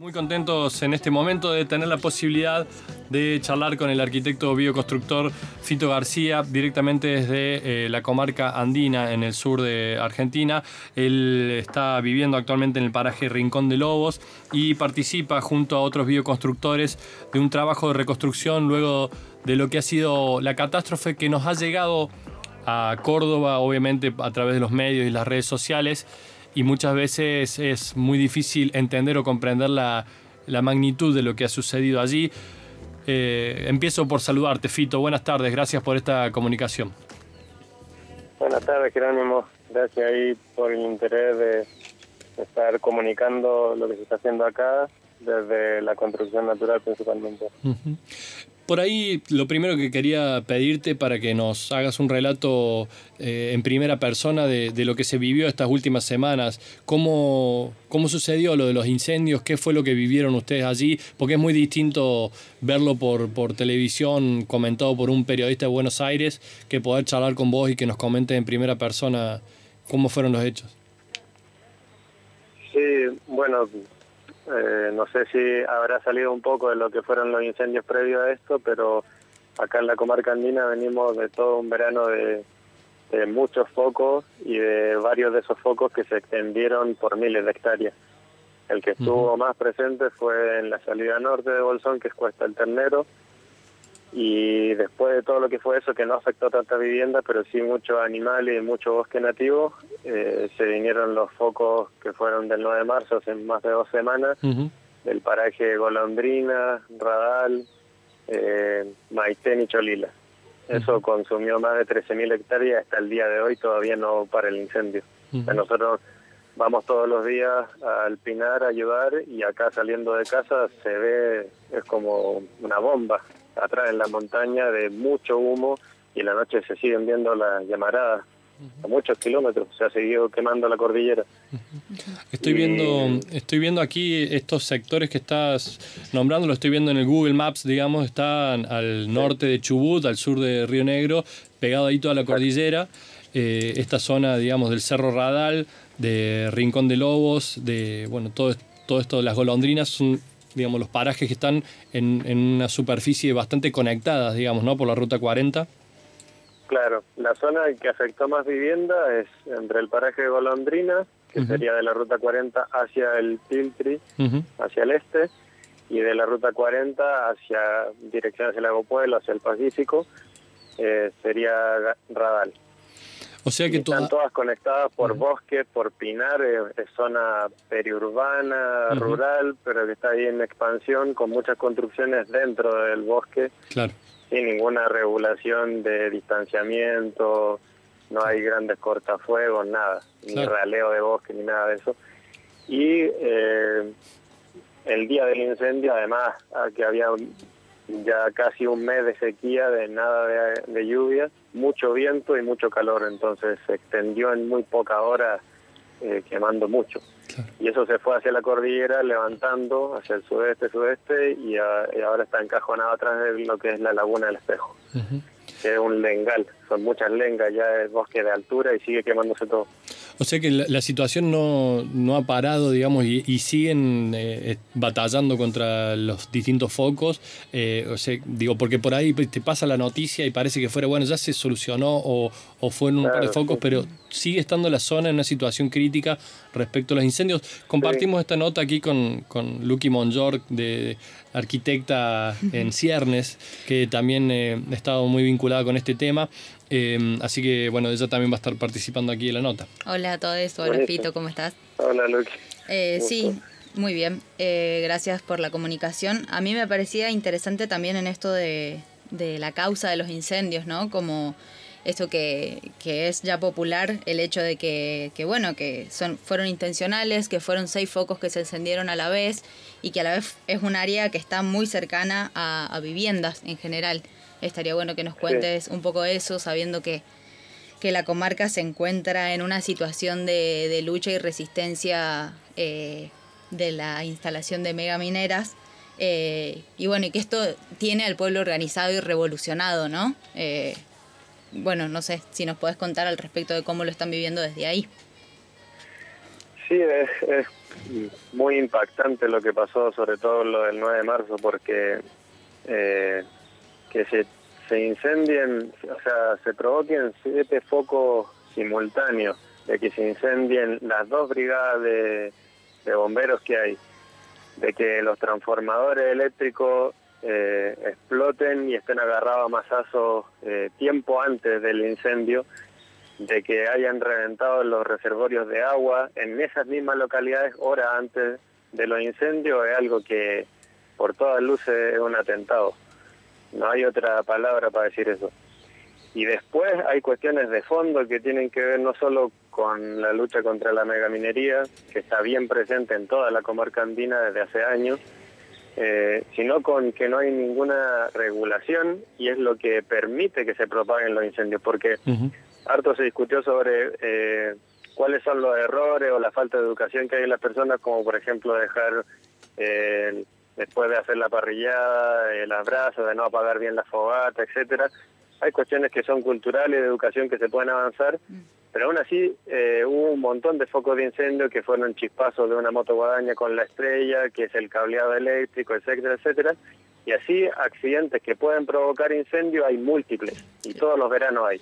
Muy contentos en este momento de tener la posibilidad de charlar con el arquitecto bioconstructor Fito García directamente desde eh, la comarca andina en el sur de Argentina. Él está viviendo actualmente en el paraje Rincón de Lobos y participa junto a otros bioconstructores de un trabajo de reconstrucción luego de lo que ha sido la catástrofe que nos ha llegado a Córdoba, obviamente a través de los medios y las redes sociales y muchas veces es muy difícil entender o comprender la, magnitud de lo que ha sucedido allí. Eh, empiezo por saludarte, Fito. Buenas tardes, gracias por esta comunicación. Buenas tardes, Jerónimo. Gracias ahí por el interés de estar comunicando lo que se está haciendo acá desde la construcción natural principalmente. Por ahí lo primero que quería pedirte para que nos hagas un relato eh, en primera persona de, lo que se vivió estas últimas semanas, cómo, cómo sucedió lo de los incendios, qué fue lo que vivieron ustedes allí, porque es muy distinto verlo por, por televisión comentado por un periodista de Buenos Aires que poder charlar con vos y que nos comente en primera persona cómo fueron los hechos. Sí, bueno, eh, no sé si habrá salido un poco de lo que fueron los incendios previos a esto, pero acá en la comarca andina venimos de todo un verano de, muchos focos y de varios de esos focos que se extendieron por miles de hectáreas. El que estuvo más presente fue en la salida norte de Bolsón, que es Cuesta el Ternero, y después de todo lo que fue eso, que no afectó tanta vivienda, pero sí muchos animales y mucho bosque nativo, eh, se vinieron los focos que fueron del 9 de marzo, hace más de dos semanas, del paraje Golondrina, Radal, eh, Maitén y Cholila. Eso consumió más de 13.000 hectáreas hasta el día de hoy todavía no para el incendio. nosotros vamos todos los días al Pinar a ayudar y acá saliendo de casa se ve, es como una bomba atrás en la montaña de mucho humo y en la noche se siguen viendo las llamaradas a muchos kilómetros, se ha seguido quemando la cordillera. Estoy viendo, estoy viendo aquí estos sectores que estás nombrando, lo estoy viendo en el Google Maps, digamos, están al norte de Chubut, al sur de Río Negro, pegado ahí toda la cordillera. Eh, esta zona, digamos, del Cerro Radal, de Rincón de Lobos, de, bueno, todo, todo esto de las golondrinas, son digamos, los parajes que están en, en una superficie bastante conectadas, digamos, ¿no? Por la ruta 40. Claro, la zona que afectó más vivienda es entre el paraje de Golondrina, que sería de la ruta 40 hacia el Tiltri, hacia el este, y de la ruta 40 hacia dirección hacia el Lago Pueblo, hacia el Pacífico, eh, sería Radal. O sea que están todas conectadas por bosque, por pinar, es, zona periurbana, rural, pero que está ahí en expansión con muchas construcciones dentro del bosque. Claro. Sin ninguna regulación de distanciamiento, no hay grandes cortafuegos, nada, ni raleo de bosque ni nada de eso. Y eh, el día del incendio, además, que había ya casi un mes de sequía, de nada de, lluvia, mucho viento y mucho calor, entonces se extendió en muy poca hora eh, quemando mucho. Y eso se fue hacia la cordillera, levantando hacia el sudeste, sudeste, y, ahora está encajonado atrás de lo que es la laguna del espejo, que es un lengal, son muchas lengas, ya es bosque de altura y sigue quemándose todo. O sea que la, situación no, no, ha parado, digamos, y, siguen eh, batallando contra los distintos focos. Eh, o sea, digo, porque por ahí te pasa la noticia y parece que fuera, bueno, ya se solucionó o, o fue en un par de focos, pero sigue estando la zona en una situación crítica respecto a los incendios. Compartimos esta nota aquí con, con Lucky Monjor, de, arquitecta en Ciernes, que también eh, ha estado muy vinculada con este tema. Em, así que bueno, ella también va a estar participando aquí en la nota. Hola a todos, hola Fito, ¿cómo estás? Hola Luke. Eh, sí, muy bien, eh, gracias por la comunicación. A mí me parecía interesante también en esto de, de la causa de los incendios, ¿no? Como esto que, que, es ya popular, el hecho de que, que, bueno, que son, fueron intencionales, que fueron seis focos que se encendieron a la vez y que a la vez es un área que está muy cercana a, a viviendas en general. Estaría bueno que nos cuentes un poco eso, sabiendo que, que la comarca se encuentra en una situación de, de lucha y resistencia eh, de la instalación de megamineras. Eh, y bueno, y que esto tiene al pueblo organizado y revolucionado, ¿no? Eh, bueno, no sé si nos puedes contar al respecto de cómo lo están viviendo desde ahí. Sí, es, muy impactante lo que pasó, sobre todo lo del 9 de marzo, porque eh, que se, se incendien, o sea, se provoquen siete focos simultáneos, de que se incendien las dos brigadas de, bomberos que hay, de que los transformadores eléctricos eh, exploten y estén agarrados a masazos eh, tiempo antes del incendio, de que hayan reventado los reservorios de agua en esas mismas localidades horas antes de los incendios, es algo que por todas luces es un atentado. No hay otra palabra para decir eso. Y después hay cuestiones de fondo que tienen que ver no solo con la lucha contra la megaminería, que está bien presente en toda la comarca andina desde hace años, eh, sino con que no hay ninguna regulación y es lo que permite que se propaguen los incendios, porque harto se discutió sobre eh, cuáles son los errores o la falta de educación que hay en las personas, como por ejemplo dejar eh, después de hacer la parrillada, el abrazo, de no apagar bien la fogata, etcétera. Hay cuestiones que son culturales, de educación que se pueden avanzar, mm. Pero aún así eh, hubo un montón de focos de incendio que fueron chispazos de una moto guadaña con la estrella, que es el cableado eléctrico, etcétera, etcétera. Y así accidentes que pueden provocar incendio hay múltiples y todos los veranos hay.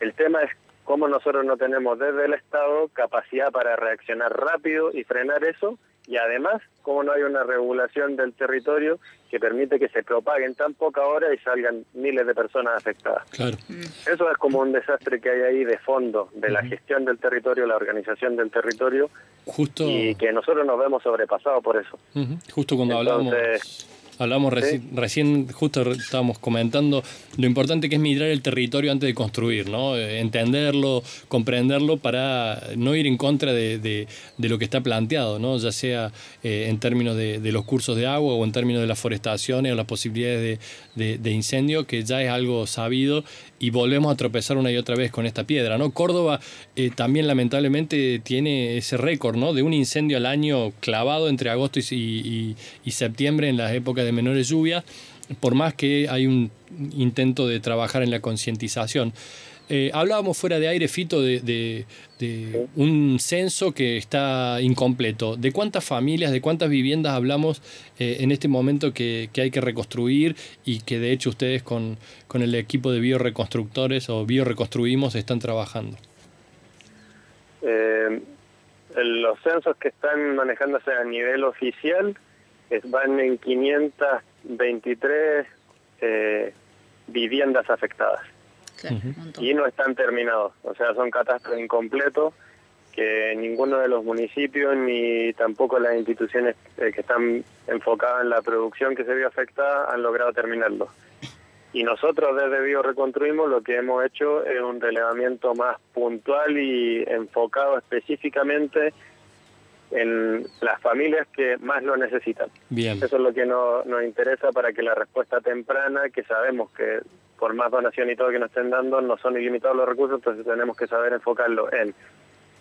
El tema es cómo nosotros no tenemos desde el Estado capacidad para reaccionar rápido y frenar eso y además cómo no hay una regulación del territorio que permite que se propaguen tan poca hora y salgan miles de personas afectadas. Claro. Mm. Eso es como un desastre que hay ahí de fondo, de la gestión del territorio, la organización del territorio, Justo... y que nosotros nos vemos sobrepasados por eso. Justo cuando hablamos Hablamos recién, justo estábamos comentando lo importante que es migrar el territorio antes de construir, ¿no? Eh, entenderlo, comprenderlo para no ir en contra de, lo que está planteado, ¿no? ya sea eh, en términos de, los cursos de agua o en términos de las forestaciones o las posibilidades de, incendio, que ya es algo sabido y volvemos a tropezar una y otra vez con esta piedra. ¿no? Córdoba eh, también lamentablemente tiene ese récord ¿no? de un incendio al año clavado entre agosto y, y septiembre en las épocas de menores lluvias, por más que hay un intento de trabajar en la concientización. Eh, hablábamos fuera de aire, Fito, de, un censo que está incompleto. ¿De cuántas familias, de cuántas viviendas hablamos eh, en este momento que, hay que reconstruir y que de hecho ustedes con, con el equipo de bioreconstructores o bioreconstruimos están trabajando? Eh, los censos que están manejándose a nivel oficial van en 523 eh, viviendas afectadas. y no están terminados, o sea, son catastros incompletos que ninguno de los municipios ni tampoco las instituciones eh, que están enfocadas en la producción que se vio afectada han logrado terminarlo. Y nosotros desde Bio Reconstruimos lo que hemos hecho es un relevamiento más puntual y enfocado específicamente en las familias que más lo necesitan. Bien. Eso es lo que nos, nos interesa para que la respuesta temprana, que sabemos que por más donación y todo que nos estén dando, no son ilimitados los recursos, entonces tenemos que saber enfocarlo en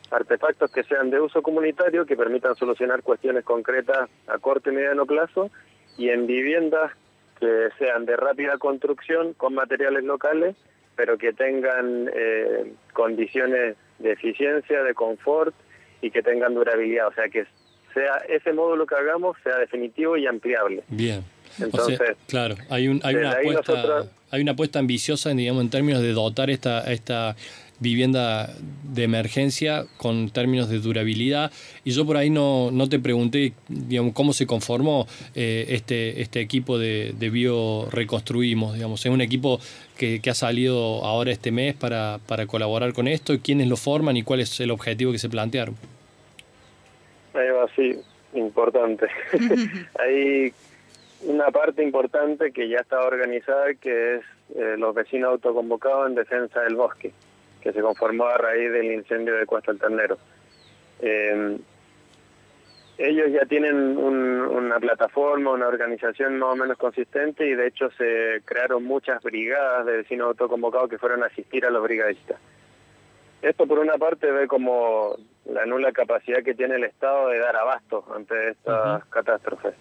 artefactos que sean de uso comunitario, que permitan solucionar cuestiones concretas a corto y mediano plazo, y en viviendas que sean de rápida construcción con materiales locales, pero que tengan eh, condiciones de eficiencia, de confort y que tengan durabilidad, o sea que sea ese módulo que hagamos sea definitivo y ampliable. Bien. Entonces, claro, hay, un, hay, una apuesta, hay una apuesta ambiciosa, digamos, en términos de dotar esta, esta vivienda de emergencia con términos de durabilidad. Y yo por ahí no, no te pregunté digamos, cómo se conformó eh, este, este equipo de, de Bio Reconstruimos. Digamos. Es un equipo que, que, ha salido ahora este mes para, para colaborar con esto. ¿Quiénes lo forman y cuál es el objetivo que se plantearon? Ahí va, sí, importante. Hay una parte importante que ya está organizada, que es eh, los vecinos autoconvocados en defensa del bosque que se conformó a raíz del incendio de Cuesta del Ternero. Eh, ellos ya tienen una plataforma, una organización más o menos consistente y de hecho se crearon muchas brigadas de vecinos autoconvocados que fueron a asistir a los brigadistas. Esto por una parte ve como la nula capacidad que tiene el Estado de dar abasto ante estas catástrofes.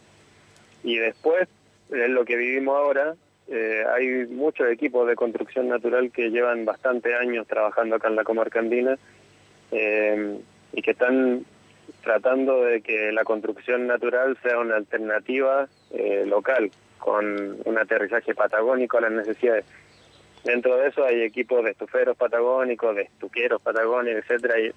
Y después, es lo que vivimos ahora, eh, hay muchos equipos de construcción natural que llevan bastante años trabajando acá en la comarca andina eh, y que están tratando de que la construcción natural sea una alternativa eh, local, con un aterrizaje patagónico a las necesidades. Dentro de eso hay equipos de estuferos patagónicos, de estuqueros patagónicos, etcétera, hay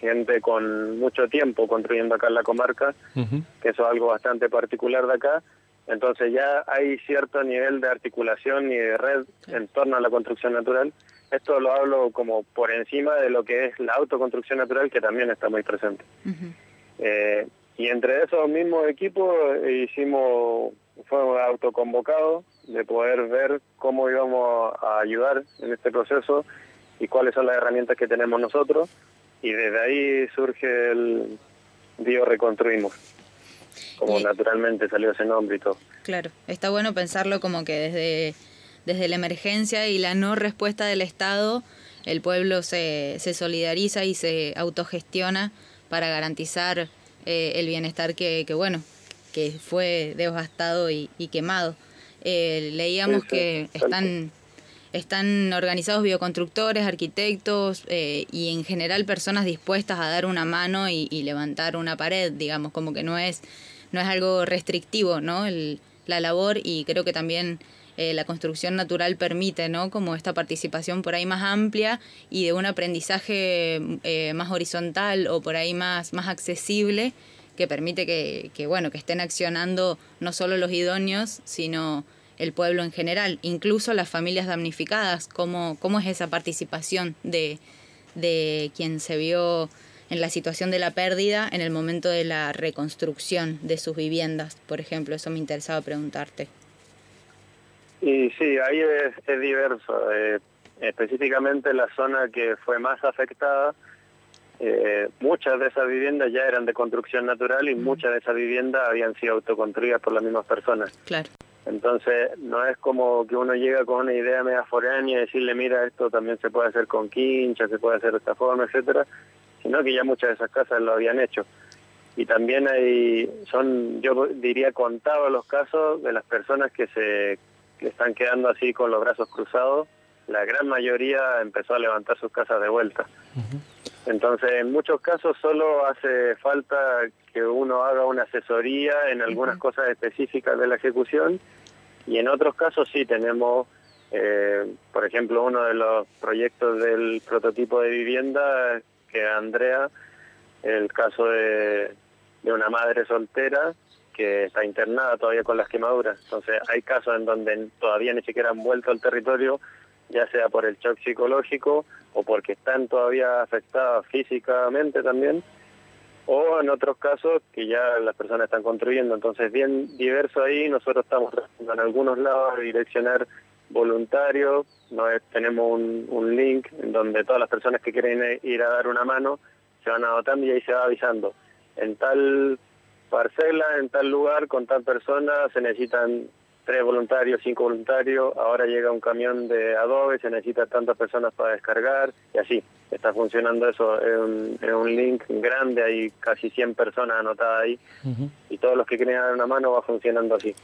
gente con mucho tiempo construyendo acá en la comarca, que eso es algo bastante particular de acá. Entonces ya hay cierto nivel de articulación y de red en torno a la construcción natural. Esto lo hablo como por encima de lo que es la autoconstrucción natural, que también está muy presente. eh, y entre esos mismos equipos hicimos, fue un autoconvocado de poder ver cómo íbamos a ayudar en este proceso y cuáles son las herramientas que tenemos nosotros. Y desde ahí surge el Bioreconstruimos, como naturalmente salió ese nombre y todo. Claro, está bueno pensarlo como que desde, desde la emergencia y la no respuesta del Estado, el pueblo se, se solidariza y se autogestiona para garantizar eh, el bienestar que, que, bueno, que fue devastado y, y quemado. Eh, leíamos que están, están organizados bioconstructores, arquitectos eh, y en general personas dispuestas a dar una mano y, levantar una pared, digamos, como que no es, no es algo restrictivo, ¿no? La labor y creo que también eh, la construcción natural permite, ¿no? Como esta participación por ahí más amplia y de un aprendizaje eh, más horizontal o por ahí más, más accesible que permite que, bueno, que estén accionando no solo los idóneos, sino el pueblo en general, incluso las familias damnificadas, cómo, cómo es esa participación de, de quien se vio en la situación de la pérdida en el momento de la reconstrucción de sus viviendas, por ejemplo. Eso me interesaba preguntarte. Y sí, ahí es, es diverso. Eh, específicamente la zona que fue más afectada, eh, muchas de esas viviendas ya eran de construcción natural y muchas de esas viviendas habían sido autoconstruidas por las mismas personas. Claro. Entonces, no es como que uno llega con una idea media y decirle, mira, esto también se puede hacer con quincha, se puede hacer de esta forma, etcétera, sino que ya muchas de esas casas lo habían hecho. Y también hay, son, yo diría, contados los casos de las personas que se que están quedando así con los brazos cruzados. La gran mayoría empezó a levantar sus casas de vuelta. Entonces, en muchos casos solo hace falta que uno haga una asesoría en algunas uh -huh. cosas específicas de la ejecución y en otros casos sí tenemos, eh, por ejemplo, uno de los proyectos del prototipo de vivienda que Andrea, el caso de, de una madre soltera que está internada todavía con las quemaduras. Entonces hay casos en donde todavía ni siquiera han vuelto al territorio, ya sea por el shock psicológico o porque están todavía afectadas físicamente también, o en otros casos que ya las personas están construyendo. Entonces bien diverso ahí, nosotros estamos en algunos lados a direccionar voluntarios, ¿no? tenemos un, un link en donde todas las personas que quieren ir a dar una mano se van adotando y ahí se va avisando. En tal parcela, en tal lugar, con tal persona, se necesitan tres voluntarios, cinco voluntarios, ahora llega un camión de adobe, se necesitan tantas personas para descargar, y así, está funcionando eso, es un, es un link grande, hay casi 100 personas anotadas ahí, uh -huh. y todos los que quieren dar una mano va funcionando así.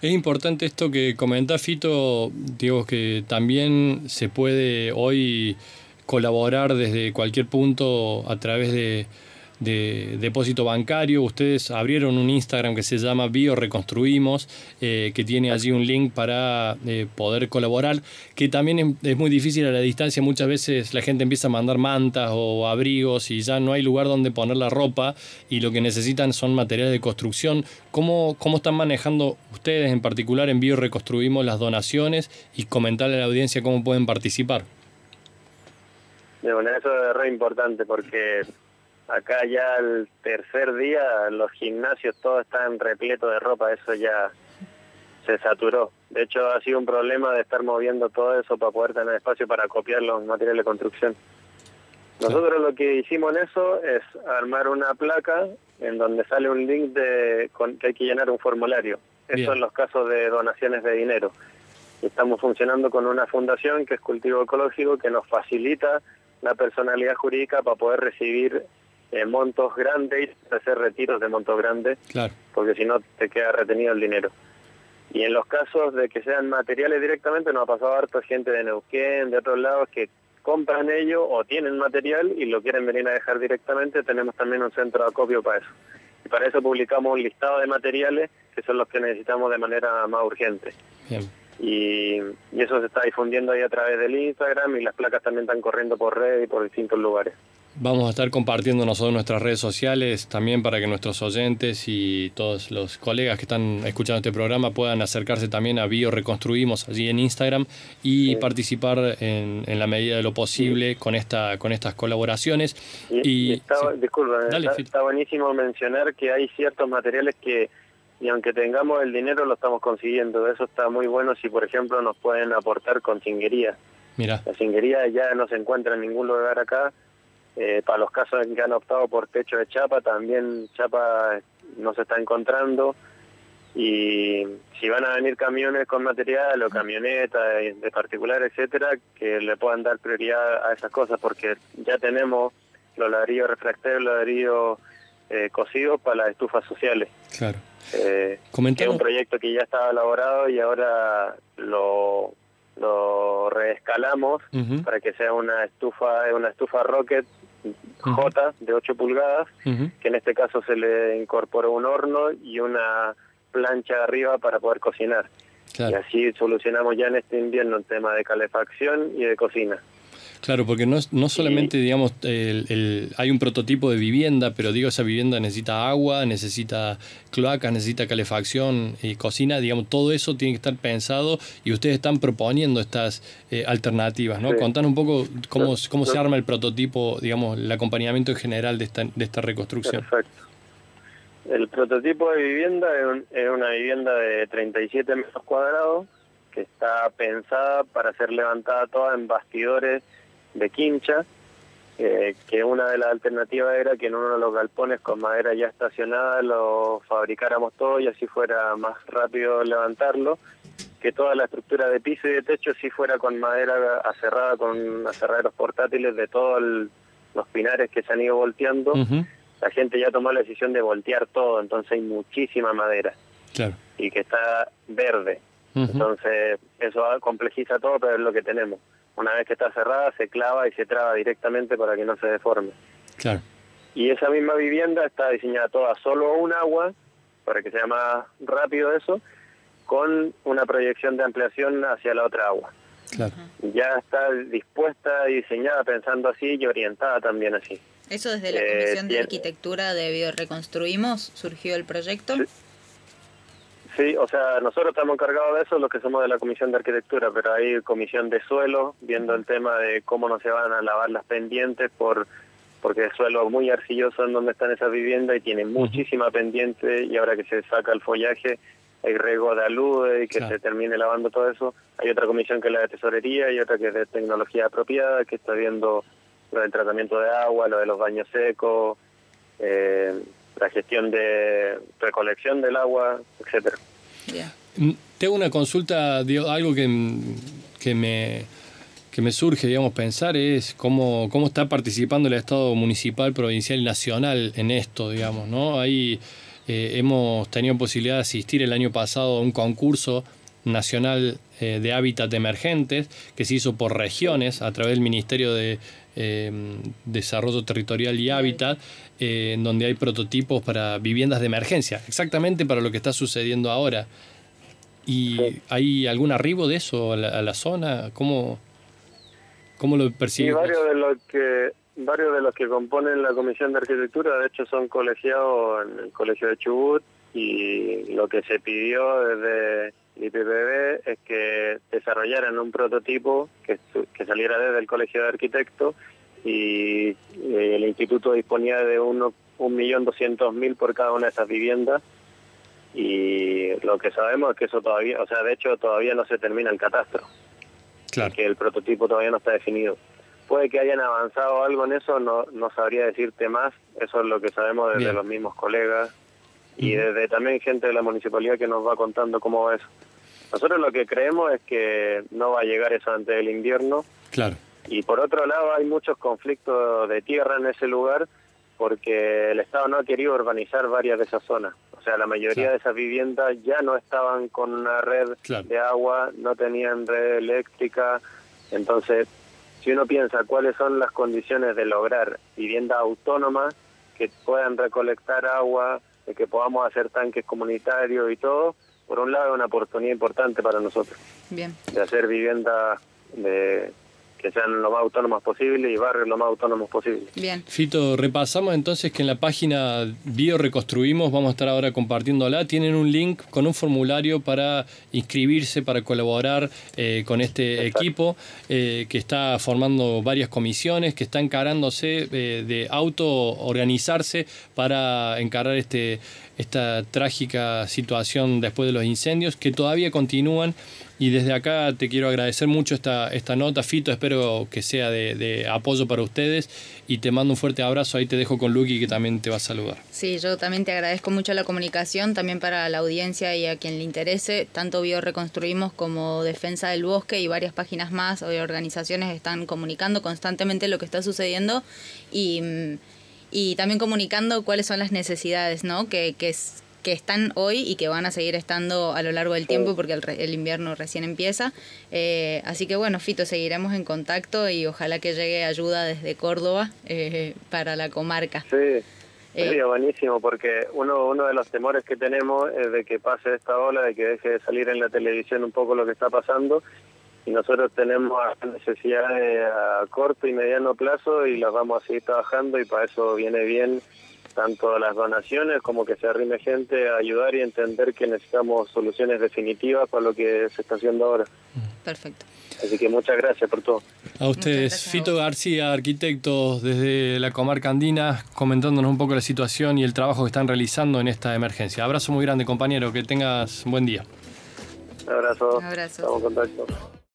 Es importante esto que comenta Fito, digo que también se puede hoy colaborar desde cualquier punto a través de de depósito bancario. Ustedes abrieron un Instagram que se llama Bio Reconstruimos, eh, que tiene allí un link para eh, poder colaborar, que también es, muy difícil a la distancia. Muchas veces la gente empieza a mandar mantas o abrigos y ya no hay lugar donde poner la ropa y lo que necesitan son materiales de construcción. ¿Cómo, cómo están manejando ustedes en particular en Bio Reconstruimos las donaciones y comentarle a la audiencia cómo pueden participar? Bueno, eso es re importante porque acá ya el tercer día los gimnasios todos están repletos de ropa, eso ya se saturó. De hecho ha sido un problema de estar moviendo todo eso para poder tener espacio para copiar los materiales de construcción. Nosotros lo que hicimos en eso es armar una placa en donde sale un link de con, que hay que llenar un formulario. Eso en los casos de donaciones de dinero. Estamos funcionando con una fundación que es Cultivo Ecológico que nos facilita la personalidad jurídica para poder recibir eh, montos grandes y hacer retiros de montos grandes, claro. porque si no te queda retenido el dinero. Y en los casos de que sean materiales directamente, nos ha pasado harto gente de Neuquén, de otros lados, que compran ellos o tienen material y lo quieren venir a dejar directamente, tenemos también un centro de acopio para eso. Y para eso publicamos un listado de materiales que son los que necesitamos de manera más urgente. Y, y, eso se está difundiendo ahí a través del Instagram y las placas también están corriendo por red y por distintos lugares. Vamos a estar compartiendo nosotros nuestras redes sociales también para que nuestros oyentes y todos los colegas que están escuchando este programa puedan acercarse también a Bio Reconstruimos allí en Instagram y participar en, la medida de lo posible con esta con estas colaboraciones. Y, está, está, buenísimo mencionar que hay ciertos materiales que y aunque tengamos el dinero lo estamos consiguiendo. Eso está muy bueno si por ejemplo nos pueden aportar con cinguería. Mira. La cinguería ya no se encuentra en ningún lugar acá eh, para los casos en que han optado por techo de chapa, también chapa no se está encontrando. Y si van a venir camiones con material o camionetas de, particular, etcétera, que le puedan dar prioridad a esas cosas, porque ya tenemos los ladrillos refractarios, los ladrillos eh, cocidos para las estufas sociales. Claro. Eh, es un proyecto que ya estaba elaborado y ahora lo, lo reescalamos para que sea una estufa una estufa rocket J de 8 pulgadas, que en este caso se le incorporó un horno y una plancha arriba para poder cocinar. Y así solucionamos ya en este invierno el tema de calefacción y de cocina. Claro, porque no, no solamente, digamos, el, hay un prototipo de vivienda, pero digo, esa vivienda necesita agua, necesita cloacas, necesita calefacción y cocina, digamos, todo eso tiene que estar pensado y ustedes están proponiendo estas eh, alternativas, ¿no? Contanos un poco cómo, cómo se arma el prototipo, digamos, el acompañamiento en general de esta, de esta reconstrucción. Perfecto. El prototipo de vivienda es, una vivienda de 37 metros cuadrados que está pensada para ser levantada toda en bastidores de quincha, eh, que una de las alternativas era que en uno de los galpones con madera ya estacionada lo fabricáramos todo y así fuera más rápido levantarlo, que toda la estructura de piso y de techo sí fuera con madera aserrada, con aserraderos portátiles de todos los pinares que se han ido volteando. La gente ya tomó la decisión de voltear todo, entonces hay muchísima madera. Y que está verde. Entonces eso complejiza todo, pero es lo que tenemos una vez que está cerrada se clava y se traba directamente para que no se deforme. Claro. Y esa misma vivienda está diseñada toda solo un agua, para que sea más rápido eso, con una proyección de ampliación hacia la otra agua. Claro. Ya está dispuesta y diseñada pensando así y orientada también así. ¿Eso desde la eh, Comisión de Arquitectura de Bioreconstruimos surgió el proyecto? Sí, o sea, nosotros estamos encargados de eso, los que somos de la Comisión de Arquitectura, pero hay comisión de suelo, viendo el tema de cómo no se van a lavar las pendientes por porque es suelo muy arcilloso en donde están esas viviendas y tiene muchísima pendiente y ahora que se saca el follaje hay riesgo de alude y que se termine lavando todo eso. Hay otra comisión que es la de tesorería y otra que es de tecnología apropiada, que está viendo lo del tratamiento de agua, lo de los baños secos, eh, la gestión de recolección del agua, etcétera. Mm, tengo una consulta, algo que, que, me, que me surge, digamos, pensar es cómo, cómo está participando el Estado municipal, provincial y nacional en esto, digamos, ¿no? Ahí eh, hemos tenido posibilidad de asistir el año pasado a un concurso nacional eh, de hábitat emergentes que se hizo por regiones a través del Ministerio de eh, Desarrollo Territorial y Hábitat, eh, en donde hay prototipos para viviendas de emergencia, exactamente para lo que está sucediendo ahora. ¿Y hay algún arribo de eso a la, zona? ¿Cómo, ¿Cómo lo percibes? varios de los que varios de los que componen la Comisión de Arquitectura, de hecho, son colegiados en el Colegio de Chubut y lo que se pidió desde IPPB es que desarrollaran un prototipo que, que saliera desde el Colegio de Arquitectos y eh, el instituto disponía de uno, un millón doscientos mil por cada una de esas viviendas y lo que sabemos es que eso todavía, o sea, de hecho todavía no se termina el catastro, claro. que el prototipo todavía no está definido. Puede que hayan avanzado algo en eso, no, no sabría decirte más, eso es lo que sabemos desde los mismos colegas y desde también gente de la municipalidad que nos va contando cómo va eso. Nosotros lo que creemos es que no va a llegar eso antes del invierno. Claro. Y por otro lado hay muchos conflictos de tierra en ese lugar porque el Estado no ha querido urbanizar varias de esas zonas. O sea, la mayoría de esas viviendas ya no estaban con una red de agua, no tenían red eléctrica, entonces si uno piensa cuáles son las condiciones de lograr vivienda autónoma que puedan recolectar agua, de que podamos hacer tanques comunitarios y todo, por un lado es una oportunidad importante para nosotros. Bien. De hacer vivienda de que sean lo más autónomos posible y barrios lo más autónomos posible. Bien. Fito, repasamos entonces que en la página Bioreconstruimos, vamos a estar ahora compartiéndola, tienen un link con un formulario para inscribirse, para colaborar eh, con este equipo eh, que está formando varias comisiones, que está encarándose eh, de auto-organizarse para encarar este, esta trágica situación después de los incendios que todavía continúan y desde acá te quiero agradecer mucho esta, esta nota, Fito, espero que sea de, apoyo para ustedes y te mando un fuerte abrazo, ahí te dejo con Lucky que también te va a saludar. Sí, yo también te agradezco mucho la comunicación, también para la audiencia y a quien le interese, tanto Bioreconstruimos como Defensa del Bosque y varias páginas más o organizaciones están comunicando constantemente lo que está sucediendo y, y también comunicando cuáles son las necesidades, ¿no? Que, que, que están hoy y que van a seguir estando a lo largo del tiempo porque el, invierno recién empieza. Eh, así que bueno, Fito, seguiremos en contacto y ojalá que llegue ayuda desde Córdoba eh, para la comarca. Sí. Sería eh, buenísimo porque uno, uno de los temores que tenemos es de que pase esta ola, de que deje de salir en la televisión un poco lo que está pasando y nosotros tenemos necesidades a corto y mediano plazo y las vamos a seguir trabajando y para eso viene bien tanto las donaciones como que se arrime gente a ayudar y entender que necesitamos soluciones definitivas para lo que se está haciendo ahora. Perfecto. Así que muchas gracias por todo. A ustedes, Fito García, arquitecto desde la comarca andina, comentándonos un poco la situación y el trabajo que están realizando en esta emergencia. Abrazo muy grande, compañero, que tengas un buen día. Un abrazo. Un abrazo. Estamos en contacto.